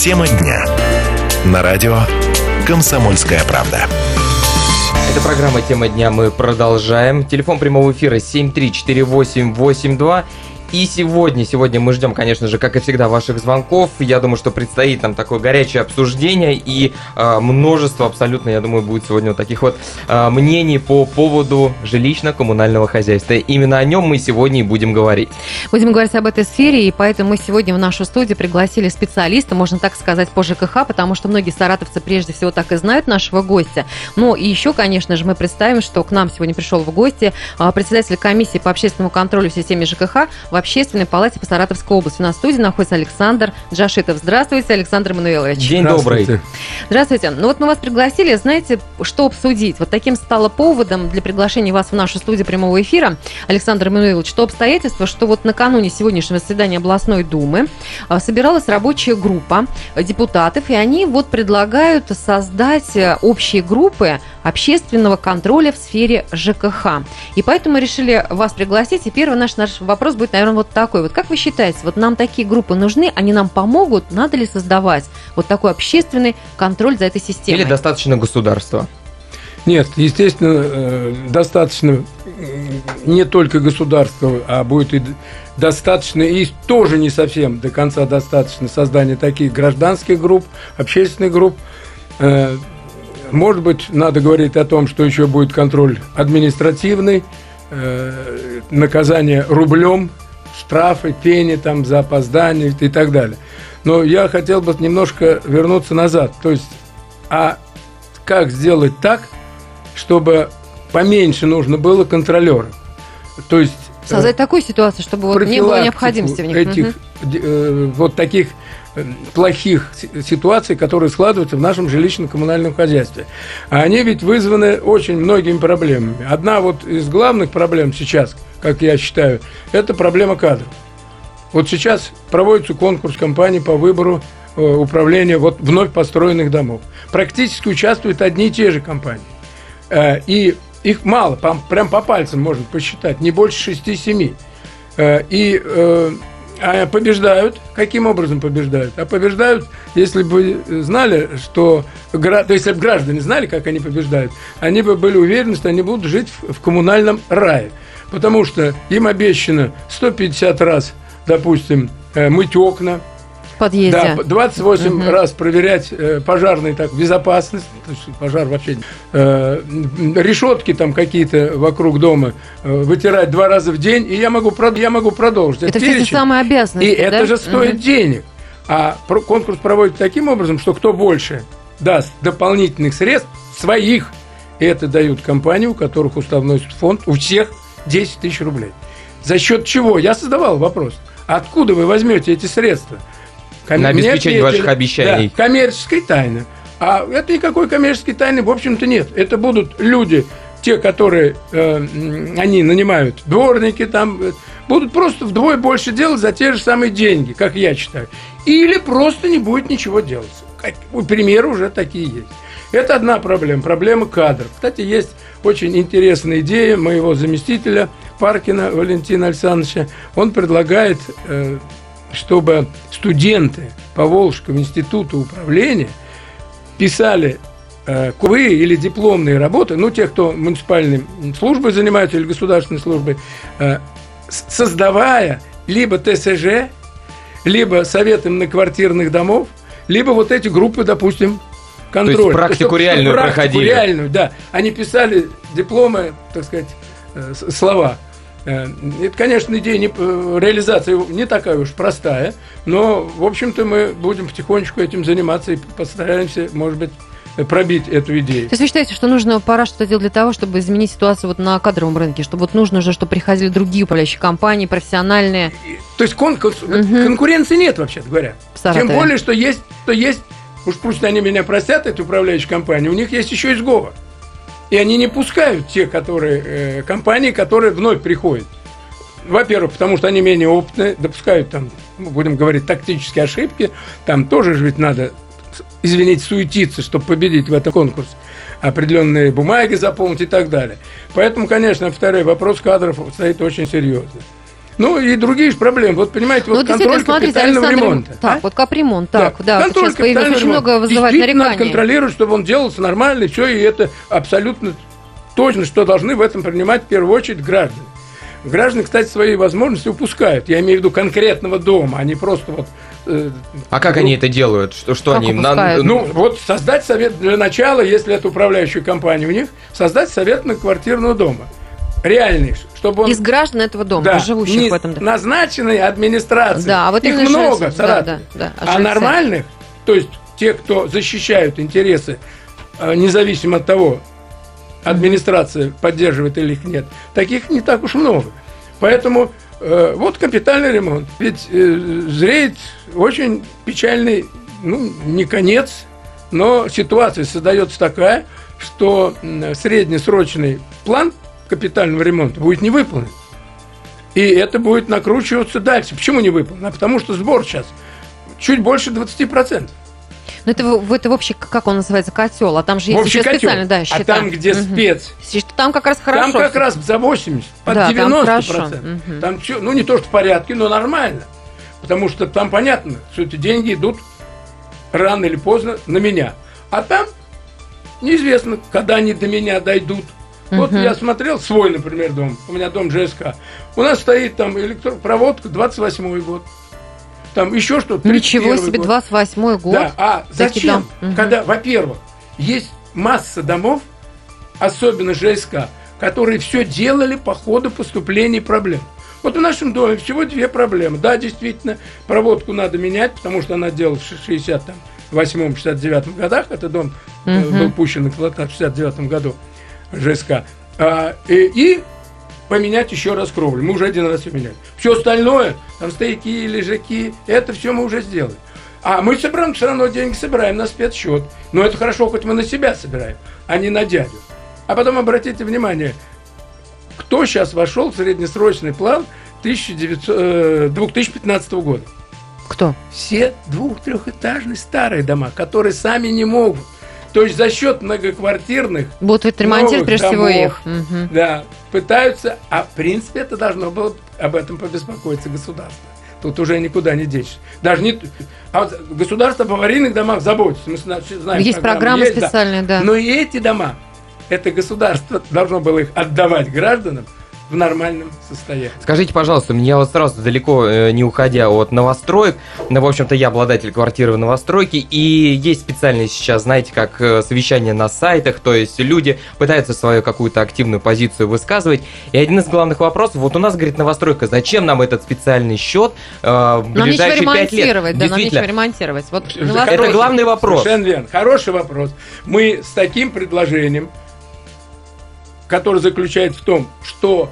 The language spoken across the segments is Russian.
Тема дня. На радио «Комсомольская правда». Это программа «Тема дня». Мы продолжаем. Телефон прямого эфира 7348882. И сегодня, сегодня мы ждем, конечно же, как и всегда, ваших звонков. Я думаю, что предстоит там такое горячее обсуждение и э, множество абсолютно, я думаю, будет сегодня вот таких вот э, мнений по поводу жилищно-коммунального хозяйства. Именно о нем мы сегодня и будем говорить. Будем говорить об этой сфере, и поэтому мы сегодня в нашу студию пригласили специалиста, можно так сказать, по ЖКХ, потому что многие саратовцы прежде всего так и знают нашего гостя. Ну и еще, конечно же, мы представим, что к нам сегодня пришел в гости председатель комиссии по общественному контролю в системе ЖКХ Общественной палате по Саратовской области. На студии находится Александр Джашитов. Здравствуйте, Александр Мануилович. День добрый. Здравствуйте. Ну вот мы вас пригласили, знаете, что обсудить? Вот таким стало поводом для приглашения вас в нашу студию прямого эфира, Александр Мануилович, что обстоятельство, что вот накануне сегодняшнего заседания областной думы а, собиралась рабочая группа депутатов, и они вот предлагают создать э, общие группы общественного контроля в сфере ЖКХ. И поэтому мы решили вас пригласить. И первый наш, наш вопрос будет, наверное, вот такой. Вот как вы считаете, вот нам такие группы нужны, они нам помогут, надо ли создавать вот такой общественный контроль за этой системой? Или достаточно государства? Нет, естественно, э, достаточно не только государства, а будет и достаточно, и тоже не совсем до конца достаточно создания таких гражданских групп, общественных групп. Э, может быть, надо говорить о том, что еще будет контроль административный, э, наказание рублем, штрафы, пени там за опоздание и так далее. Но я хотел бы немножко вернуться назад. То есть, а как сделать так, чтобы поменьше нужно было контролеров? То есть создать э, такую ситуацию, чтобы вот не было необходимости в них. Этих, угу. э, вот таких плохих ситуаций, которые складываются в нашем жилищно-коммунальном хозяйстве. А они ведь вызваны очень многими проблемами. Одна вот из главных проблем сейчас, как я считаю, это проблема кадров. Вот сейчас проводится конкурс компании по выбору э, управления вот вновь построенных домов. Практически участвуют одни и те же компании. Э, и их мало, прям по пальцам можно посчитать, не больше 6-7. Э, и а побеждают. Каким образом побеждают? А побеждают, если бы знали, что... То есть, если бы граждане знали, как они побеждают, они бы были уверены, что они будут жить в коммунальном рае. Потому что им обещано 150 раз, допустим, э, мыть окна, подъезде. Да, 28 угу. раз проверять э, пожарный так, безопасность, пожар вообще, э, решетки там какие-то вокруг дома э, вытирать два раза в день, и я могу, я могу продолжить. Это, все самые обязанности, И да? это же стоит угу. денег. А конкурс проводит таким образом, что кто больше даст дополнительных средств своих, это дают компании, у которых уставной фонд, у всех 10 тысяч рублей. За счет чего? Я создавал вопрос. Откуда вы возьмете эти средства? Ком... На обеспечение ваших обещаний. Да, коммерческой тайны. А это никакой коммерческой тайны, в общем-то, нет. Это будут люди, те, которые э, они нанимают, дворники там, э, будут просто вдвое больше делать за те же самые деньги, как я считаю. Или просто не будет ничего делать. Как, примеры уже такие есть. Это одна проблема, проблема кадров. Кстати, есть очень интересная идея моего заместителя Паркина Валентина Александровича. Он предлагает э, чтобы студенты Поволжского института управления писали э, курсы или дипломные работы, ну, те, кто муниципальной службой занимаются или государственной службой, э, создавая либо ТСЖ, либо советы многоквартирных домов, либо вот эти группы, допустим, контроля. То есть практику чтобы, реальную практику проходили. реальную, да. Они писали дипломы, так сказать, э, слова – это, конечно, идея не, э, реализация не такая уж простая, но, в общем-то, мы будем потихонечку этим заниматься и постараемся, может быть, пробить эту идею. То есть вы считаете, что нужно пора что-то делать для того, чтобы изменить ситуацию вот на кадровом рынке, чтобы вот нужно уже, чтобы приходили другие управляющие компании, профессиональные? То есть конкурс, угу. конкуренции нет, вообще говоря. Тем более, что есть, что есть, уж пусть они меня простят, эти управляющие компании, у них есть еще и сговор. И они не пускают те которые, э, компании, которые вновь приходят. Во-первых, потому что они менее опытные, допускают там, ну, будем говорить, тактические ошибки. Там тоже же ведь надо, извините, суетиться, чтобы победить в этом конкурсе. Определенные бумаги заполнить и так далее. Поэтому, конечно, второй вопрос кадров стоит очень серьезно. Ну и другие же проблемы. Вот понимаете, Ну, вот контроль капитального Александр, ремонта. Так, а? вот капремонт, так, да, контроль сейчас появилось, капитального очень ремонта. много вызывает Действительно надо нареканий. контролировать, чтобы он делался нормально, и все, и это абсолютно точно, что должны в этом принимать в первую очередь граждане. Граждане, кстати, свои возможности упускают. Я имею в виду конкретного дома, а не просто вот... э, А как ну, они это делают? Что, что они... упускают? Ну, вот создать совет для начала, если это управляющая компания у них, создать совет на квартирного дома. Реальный, чтобы он... Из граждан этого дома, Да, живущих не в этом доме. назначенные администрацией. Да, а вот их много жильцы, да, да, да, а а нормальных, то есть те, кто защищают интересы, э, независимо от того, администрация поддерживает или их нет, таких не так уж много. Поэтому э, вот капитальный ремонт. Ведь э, зреет очень печальный, ну, не конец, но ситуация создается такая, что среднесрочный план капитального ремонта будет не выполнен. И это будет накручиваться дальше. Почему не выполнен? А потому что сбор сейчас чуть больше 20%. Ну, это, в- это вообще, как он называется, котел, а там же есть Общий еще котел. специально, да, а счета. там, где Мгм. спец, Там как раз хорошо. там как раз за 80, под Да, там 90%. хорошо. Мгм. Там ну не то, что в порядке, но нормально. Потому что там понятно, что эти деньги идут рано или поздно на меня. А там неизвестно, когда они до меня дойдут. Вот Мгм. я смотрел свой, например, дом. У меня дом ЖСК. У нас стоит там электропроводка 28 год. Там еще что-то. Ничего 31-й себе, год. 28 год. Да, а зачем? Мгм. Когда, во-первых, есть масса домов, особенно ЖСК, которые все делали по ходу поступлений проблем. Вот в нашем доме всего две проблемы. Да, действительно, проводку надо менять, потому что она делалась в 68-69 годах. Это дом Мгм. был пущен в эксплуатацию в 69 году ЖСК. А, и, и поменять еще раз кровлю. Мы уже один раз ее меняли. Все остальное, там стояки, лежаки, это все мы уже сделали. А мы собираем все равно деньги, собираем на спецсчет. Но это хорошо, хоть мы на себя собираем, а не на дядю. А потом обратите внимание, кто сейчас вошел в среднесрочный план 1900, э, 2015 года? Кто? Все двух-трехэтажные старые дома, которые сами не могут. То есть за счет многоквартирных Будут отремонтировать Новых прежде всего домов. их. Мгм. да, пытаются, а в принципе это должно было об этом побеспокоиться государство. Тут уже никуда не денешься. Даже не... А вот государство об аварийных домах заботится. Мы зна- знаем, Есть программы есть, да. специальные, да. Но и эти дома, это государство должно было их отдавать гражданам в нормальном состоянии. Скажите, пожалуйста, мне вот сразу далеко э, не уходя от новостроек, ну, в общем-то, я обладатель квартиры в новостройке, и есть специальные сейчас, знаете, как э, совещания на сайтах, то есть люди пытаются свою какую-то активную позицию высказывать, и один из главных вопросов, вот у нас, говорит, новостройка, зачем нам этот специальный счет э, в Нам ближайшие пять лет? ремонтировать, да, нам нечего ремонтировать. Вот это главный вопрос. Совершенно верно. Хороший вопрос. Мы с таким предложением, которое заключается в том, что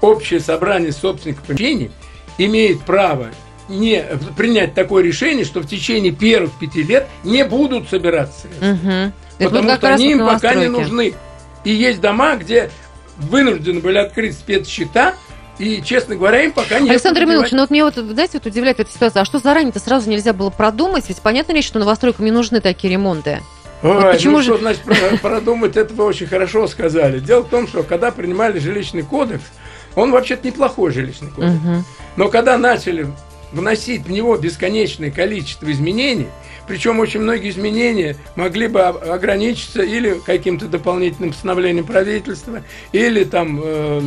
общее собрание собственников помещений имеет право не принять такое решение, что в течение первых пяти лет не будут собираться средства. Будет Потому что они им пока не нужны. И есть дома, где вынуждены были открыть спецсчета, и, честно говоря, им пока не Александр Емельянович, ну вот меня вот, знаете, вот удивляет эта ситуация. А что заранее-то сразу нельзя было продумать? Ведь понятно ли, что новостройкам не нужны такие ремонты? Ой, Вот почему ну же- что значит про- продумать, это вы очень хорошо сказали. Дело в том, что когда принимали жилищный кодекс, он вообще-то неплохой жилищный кодекс. Мгм. Но когда начали вносить в него бесконечное количество изменений, причем очень многие изменения могли бы ограничиться или каким-то дополнительным постановлением правительства, или там э,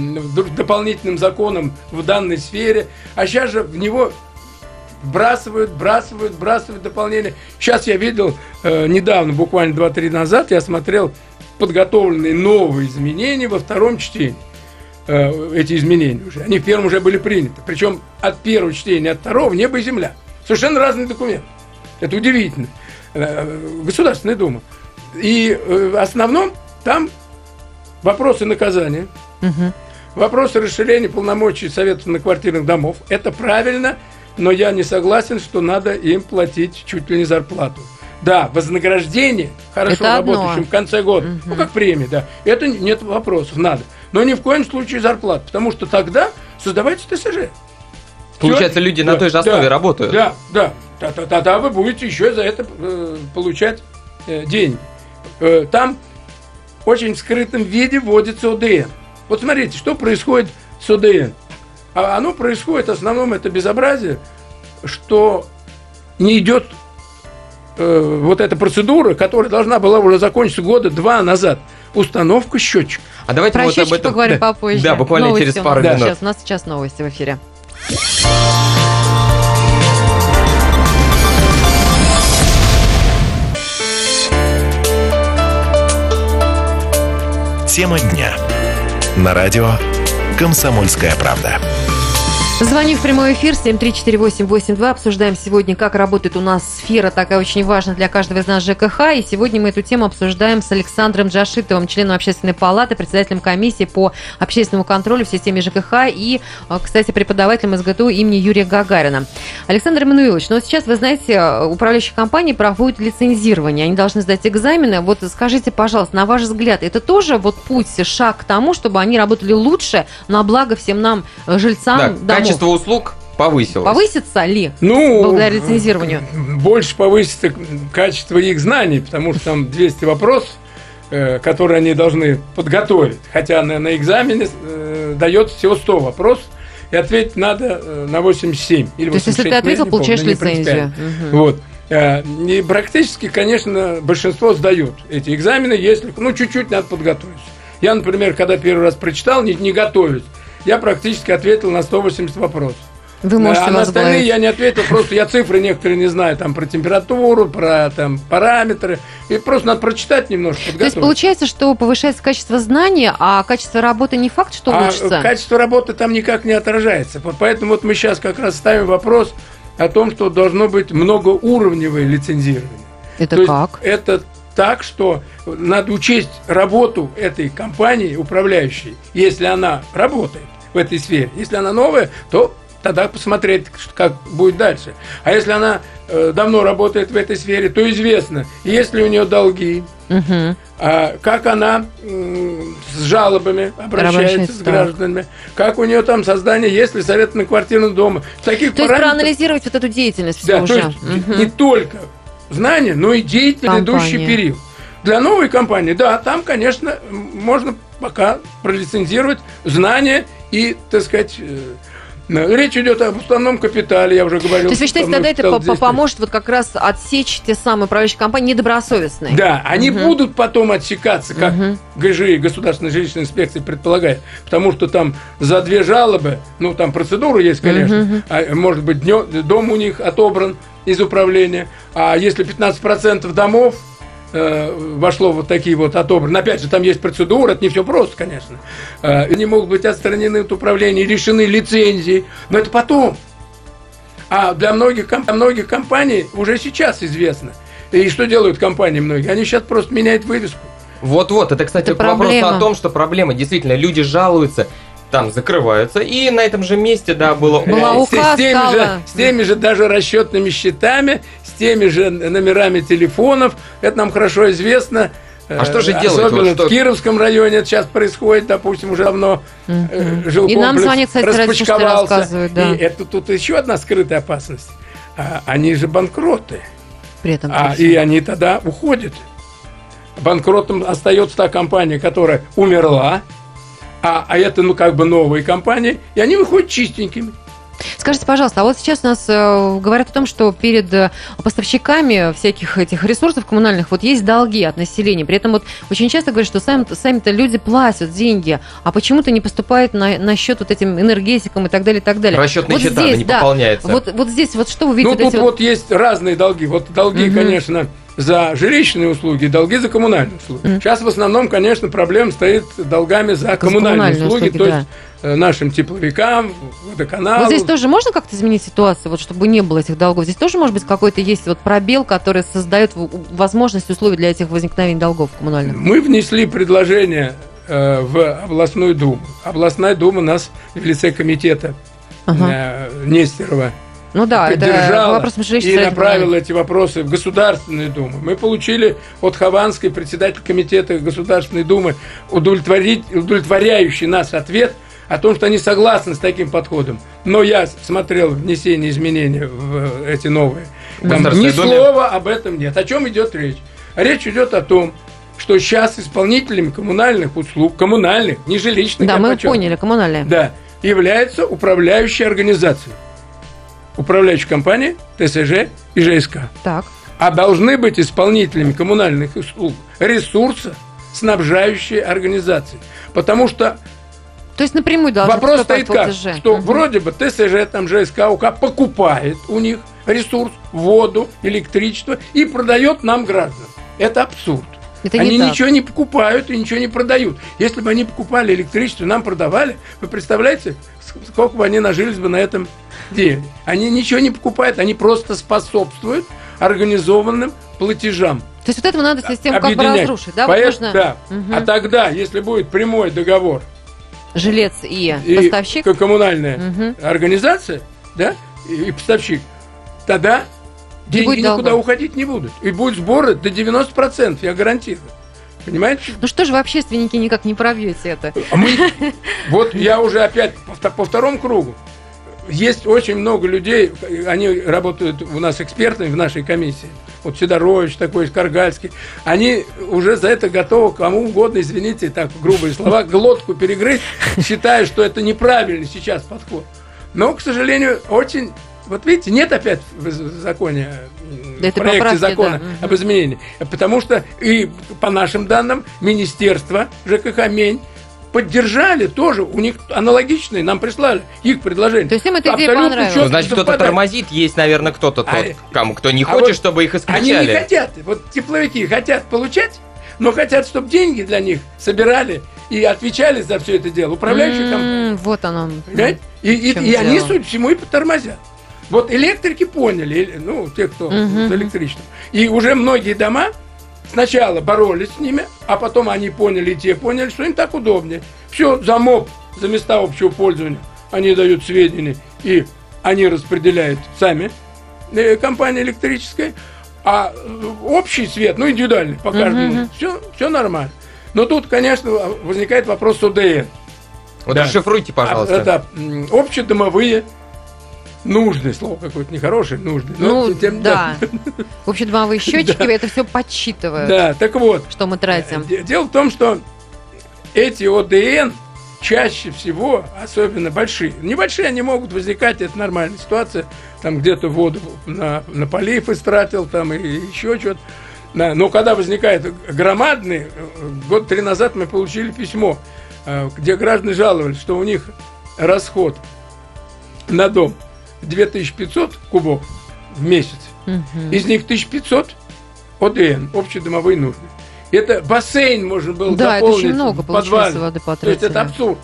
дополнительным законом в данной сфере, а сейчас же в него вбрасывают, бросают, бросают дополнения. Сейчас я видел э, недавно, буквально 2-3 назад, я смотрел подготовленные новые изменения во втором чтении э, эти изменения уже. Они в первом уже были приняты. Причем от первого чтения, от второго небо и земля. Совершенно разный документ. Это удивительно. Э, Государственная Дума. И э, в основном там вопросы наказания, Мгм. вопросы расширения полномочий Советов на квартирных домов. Это правильно, но я не согласен, что надо им платить чуть ли не зарплату. Да, вознаграждение хорошо Это одно. работающим в конце года, ну как премия, да. Это нет вопросов, надо. Но ни в коем случае зарплату, потому что тогда создавайте ТСЖ. Получается, люди на Да, той же основе да, работают. Да, да. Тогда вы будете еще за это э, получать э, деньги. Э, там очень в скрытом виде вводится ОДН. Вот смотрите, что происходит с ОДН. А оно происходит, в основном это безобразие, что не идет э, вот эта процедура, которая должна была уже закончиться года два назад. Установка счетчика. А давайте Про мы вот об счетчик этом... поговорим Да. попозже. Да, буквально Новости через пару минут. Сейчас, у нас сейчас новости в эфире. Тема дня. На радио «Комсомольская правда». Звони в прямой эфир 7348882. Обсуждаем сегодня, как работает у нас сфера, такая очень важная для каждого из нас ЖКХ. И сегодня мы эту тему обсуждаем с Александром Джашитовым, членом общественной палаты, председателем комиссии по общественному контролю в системе ЖКХ и, э, кстати, преподавателем СГТУ имени Юрия Гагарина. Александр Эммануилович, ну сейчас, вы знаете, управляющие компании проводят лицензирование, они должны сдать экзамены. Вот скажите, пожалуйста, на ваш взгляд, это тоже вот путь, шаг к тому, чтобы они работали лучше на благо всем нам, э, жильцам Да, домов? Качество услуг повысилось. Повысится ли? Ну, Благодаря лицензированию. Больше повысится качество их знаний, потому что там 200 вопросов, э, которые они должны подготовить. Хотя на, на экзамене э, дается всего 100 вопросов, и ответить надо э, на 87 или То есть, если 86, ты ну, ответил, не помню, получаешь лицензию. Мгм. Вот. Э, И практически, конечно, большинство сдают эти экзамены, если, ну, чуть-чуть надо подготовиться. Я, например, когда первый раз прочитал, не, не готовясь, я практически ответил на 180 вопросов. Вы можете а на остальные я не ответил, просто я цифры некоторые не знаю, там про температуру, про там параметры. И просто надо прочитать немножко, То есть получается, что повышается качество знания, а качество работы не факт, что а улучшится. качество работы там никак не отражается. Вот Поэтому вот мы сейчас как раз ставим вопрос о том, что должно быть многоуровневое лицензирование. Это То как? Это так, что надо учесть работу этой компании управляющей, если она работает в этой сфере. Если она новая, то тогда посмотреть, как будет дальше. А если она э, давно работает в этой сфере, то известно, есть ли у нее долги, Мгм. а как она м, с жалобами обращается Обращается, с так. гражданами, как у нее там создание, есть ли совет на квартирном доме. Таких То есть проанализировать вот эту деятельность да, всю то уже. есть Мгм. не только знания, но и деятельный Компания. идущий период. Для новой компании, да, там, конечно, можно пока пролицензировать знания и, так сказать, э, речь идет об уставном капитале, я уже говорил. То есть вы считаете, тогда это здесь- поможет вот как раз отсечь те самые управляющие компании недобросовестные? Да, они Мгм. будут потом отсекаться, как Мгм. ГЖИ, Государственная жилищная инспекция, предполагает. Потому что там за две жалобы, ну там процедура есть, конечно, Мгм. а, может быть, днё- дом у них отобран из управления, а если 15% домов э, вошло вот такие вот отобраны. Опять же, там есть процедура, это не все просто, конечно. Э, Они могут быть отстранены от управления, лишены лицензии, но это потом. А для многих, для многих компаний уже сейчас известно. И что делают компании многие? Они сейчас просто меняют вывеску. Вот-вот, это, кстати, Это к вопросу проблема. о том, что проблема, действительно, люди жалуются, там закрываются, и на этом же месте, да, было... Была О, С- с, теми стала. же, с теми же даже расчетными счетами, теми же номерами телефонов. Это нам хорошо известно. А что же Э, делать? Особенно Вот что- в Кировском районе это сейчас происходит, допустим, уже давно э, Мгм. жилкомплекс И нам звонят, кстати, распочковался. рассказывают, да. И это тут еще одна скрытая опасность. А, они же банкроты. При этом А, и они тогда уходят. Банкротом остается та компания, которая умерла, а, а это, ну, как бы новые компании, и они выходят чистенькими. Скажите, пожалуйста, а вот сейчас у нас э, говорят о том, что перед э, поставщиками всяких этих ресурсов коммунальных вот есть долги от населения. При этом вот очень часто говорят, что сами, сами-то люди платят деньги, а почему-то не поступает на, на счет вот этим энергетикам и так далее, и так далее. Расчетные вот счета здесь, не да, пополняются. Вот, вот здесь вот что вы видите? Ну, вот тут эти вот есть разные долги. Вот долги, Мгм. конечно, за жилищные услуги, долги за коммунальные услуги. Мгм. Сейчас в основном, конечно, проблема стоит с долгами за коммунальные, коммунальные услуги, услуги, то да. есть нашим тепловикам, водоканалу. Вот здесь тоже можно как-то изменить ситуацию, вот чтобы не было этих долгов? Здесь тоже, может быть, какой-то есть вот пробел, который создает возможность, условия для этих возникновений долгов коммунальных? Мы внесли предложение э, в областную думу. Областная дума нас в лице комитета Ага. э, Нестерова Ну да, это поддержала вопрос и направила эти вопросы в Государственную Думу. Мы получили от Хованской, председатель комитета Государственной Думы, удовлетворить, удовлетворяющий нас ответ о том, что они согласны с таким подходом. Но я смотрел внесение изменений в эти новые. Там ни Думе? слова об этом нет. О чем идет речь? Речь идет о том, что сейчас исполнителями коммунальных услуг, коммунальных, не жилищных, Да, мы подчеркиваю, поняли, коммунальные. да, является управляющей организацией. Управляющей компанией, ТСЖ и ЖСК. Так. А должны быть исполнителями коммунальных услуг ресурса, снабжающие организации. Потому что То есть напрямую должны Вопрос стоит как, платежи. что Мгм. вроде бы ТСЖ, там ЖСК, УК покупает у них ресурс, воду, электричество и продает нам гражданам. Это абсурд. Это не они так. ничего не покупают и ничего не продают. Если бы они покупали электричество, нам продавали, вы представляете, ск- сколько бы они нажились бы на этом деле. Они ничего не покупают, они просто способствуют организованным платежам. То есть вот этому надо систему как бы разрушить, да? Вот Поэт- нужно да. Мгм. А тогда, если будет прямой договор жилец и, и поставщик. коммунальная Мгм. организация, да, и, поставщик, тогда деньги будет никуда уходить не будут. И будут сборы до 90%, я гарантирую. Понимаете? Ну что же вы, общественники, никак не пробьете это? А мы, вот я уже опять по, по второму кругу. Есть очень много людей, они работают у нас экспертами в нашей комиссии. Вот Сидорович такой, Каргальский. Они уже за это готовы кому угодно, извините, так грубые слова, глотку перегрызть, считая, что это неправильный сейчас подход. Но, к сожалению, очень... Вот видите, нет опять в законе, Да в проекте поправки, закона да, об изменении. Потому что и по нашим данным, Министерство ЖКХ Мень поддержали тоже, у них аналогичные, нам прислали их предложение. То есть им эта идея Абсолютно понравилась. Ну, значит, кто-то тормозит, есть, наверное, кто-то тот, А- кому, кто не а хочет, вот чтобы их Они не исключали. хотят, вот тепловики хотят получать, но хотят, чтобы деньги для них собирали и отвечали за все это дело. Управляющие компании. М, Вот оно. Понимаете? И, и- и они, дело? по всему, и тормозят. Вот электрики поняли, ну, те, кто Мгм. с электричеством. И уже многие дома сначала боролись с ними, а потом они поняли, и те поняли, что им так удобнее. Все, за МОП, за места общего пользования, они дают сведения, и они распределяют сами, э, компания электрическая, а э, общий свет, ну, индивидуальный по каждому, Мгм. все, все нормально. Но тут, конечно, возникает вопрос ОДН. Вот Да. расшифруйте, пожалуйста. А, Это м, общедомовые нужные, слово какое-то нехорошее, нужные. Ну, но тем- да. Общедомовые счетчики это все подсчитывают, Да, так вот, что мы тратим. де- дело в том, что эти ОДН чаще всего, особенно большие, небольшие они могут возникать, это нормальная ситуация, там где-то воду на, на полив истратил, там и еще что-то. Да, но когда возникает громадный, э, год три назад мы получили письмо, э, где граждане жаловались, что у них расход на дом 2500 кубов в месяц. Мгм. Из них 1500 ОДН, общедомовые нужды. Это бассейн можно было Да, это заполнить очень много подвале. воды То есть это потратили. абсурд.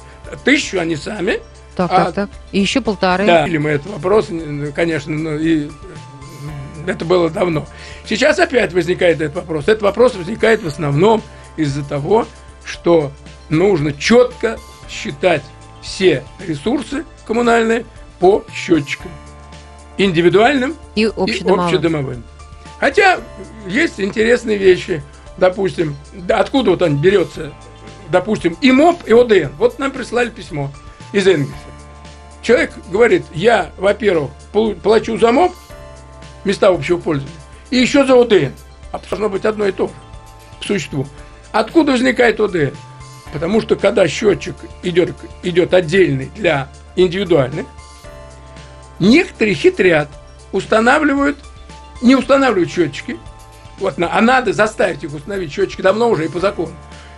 Тысячу они сами. Так, а- так, так. И еще полторы. Да. Или мы этот вопрос, конечно, ну, и это было давно. Сейчас опять возникает этот вопрос. Этот вопрос возникает в основном из-за того, что нужно четко считать все ресурсы коммунальные по счетчикам. Индивидуальным И и общедомовым. общедомовым. Хотя есть интересные вещи. Допустим, да, откуда вот он берется, допустим, и МОП, и ОДН. Вот нам прислали письмо из Энгельса. Человек говорит, я, во-первых, плачу за МОП, места общего пользования, и еще за ОДН. А должно быть одно и то же по существу. Откуда возникает ОДН? Потому что когда счетчик идет, идет отдельный для индивидуальных, некоторые хитрят, устанавливают, не устанавливают счетчики, вот, а надо заставить их установить счетчики давно уже и по закону.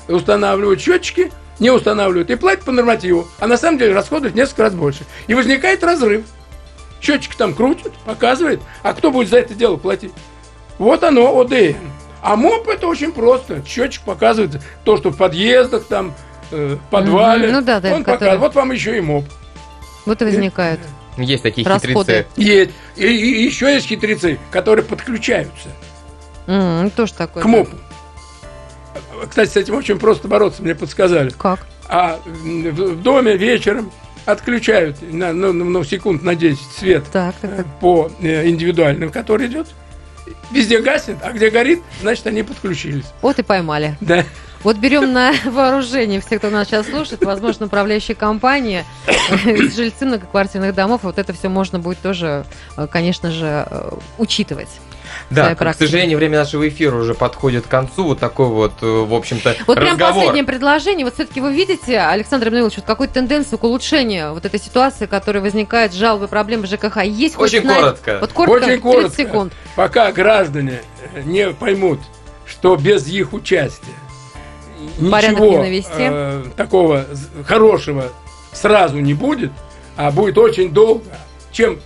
Устанавливают счетчики, не устанавливают и платят по нормативу, а на самом деле расходуют несколько раз больше. И возникает разрыв. Счетчики там крутят, показывает, а кто будет за это дело платить? Вот оно, ОДН. А МОП это очень просто. Счетчик показывает то, что в подъездах, там, э, подвале. Ну да, да, Он который- показывает. Вот вам еще и МОП. Вот и возникают. Есть такие Расходы. хитрецы. Есть. И, и еще есть хитрецы, которые подключаются ну, тоже такое. к да. МОПу. Кстати, с этим очень просто бороться, мне подсказали. Как? А в в доме вечером отключают на, ну, ну, ну, секунд на 10 свет Так, так, э, так. по э, индивидуальным, который идет. Везде гаснет, а где горит, значит, они подключились. Вот и поймали. Да. Вот берем на вооружение всех, кто нас сейчас слушает, возможно, управляющие компании, жильцы многоквартирных домов, вот это все можно будет тоже, э, конечно же, э, учитывать. Да, к сожалению, время нашего эфира уже подходит к концу. Вот такой вот, э, в общем-то, Вот прям разговор. последнее предложение. Вот все-таки вы видите, Александр Эммануилович, вот какую-то тенденцию к улучшению вот этой ситуации, которая возникает, жалобы, проблемы ЖКХ. Есть хоть Очень на- коротко. Вот коротко, Очень 30 коротко. секунд. Пока граждане не поймут, что без их участия Порядок ничего э, такого хорошего сразу не будет, а будет очень долго, чем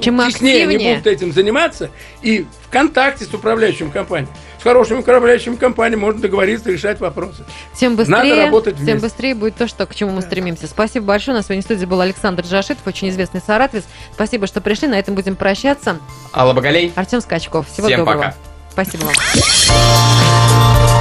Чем мы теснее они будут этим заниматься, и в контакте с управляющим компанией. С хорошими управляющими компаниями можно договориться, решать вопросы. Тем быстрее, Надо работать тем вместе. быстрее будет то, что, к чему мы стремимся. Спасибо большое. У нас сегодня в студии был Александр Джашитов, очень известный саратовец. Спасибо, что пришли. На этом будем прощаться. Алла Багалей. Артем Скачков. Всего Всем доброго. пока. Спасибо вам.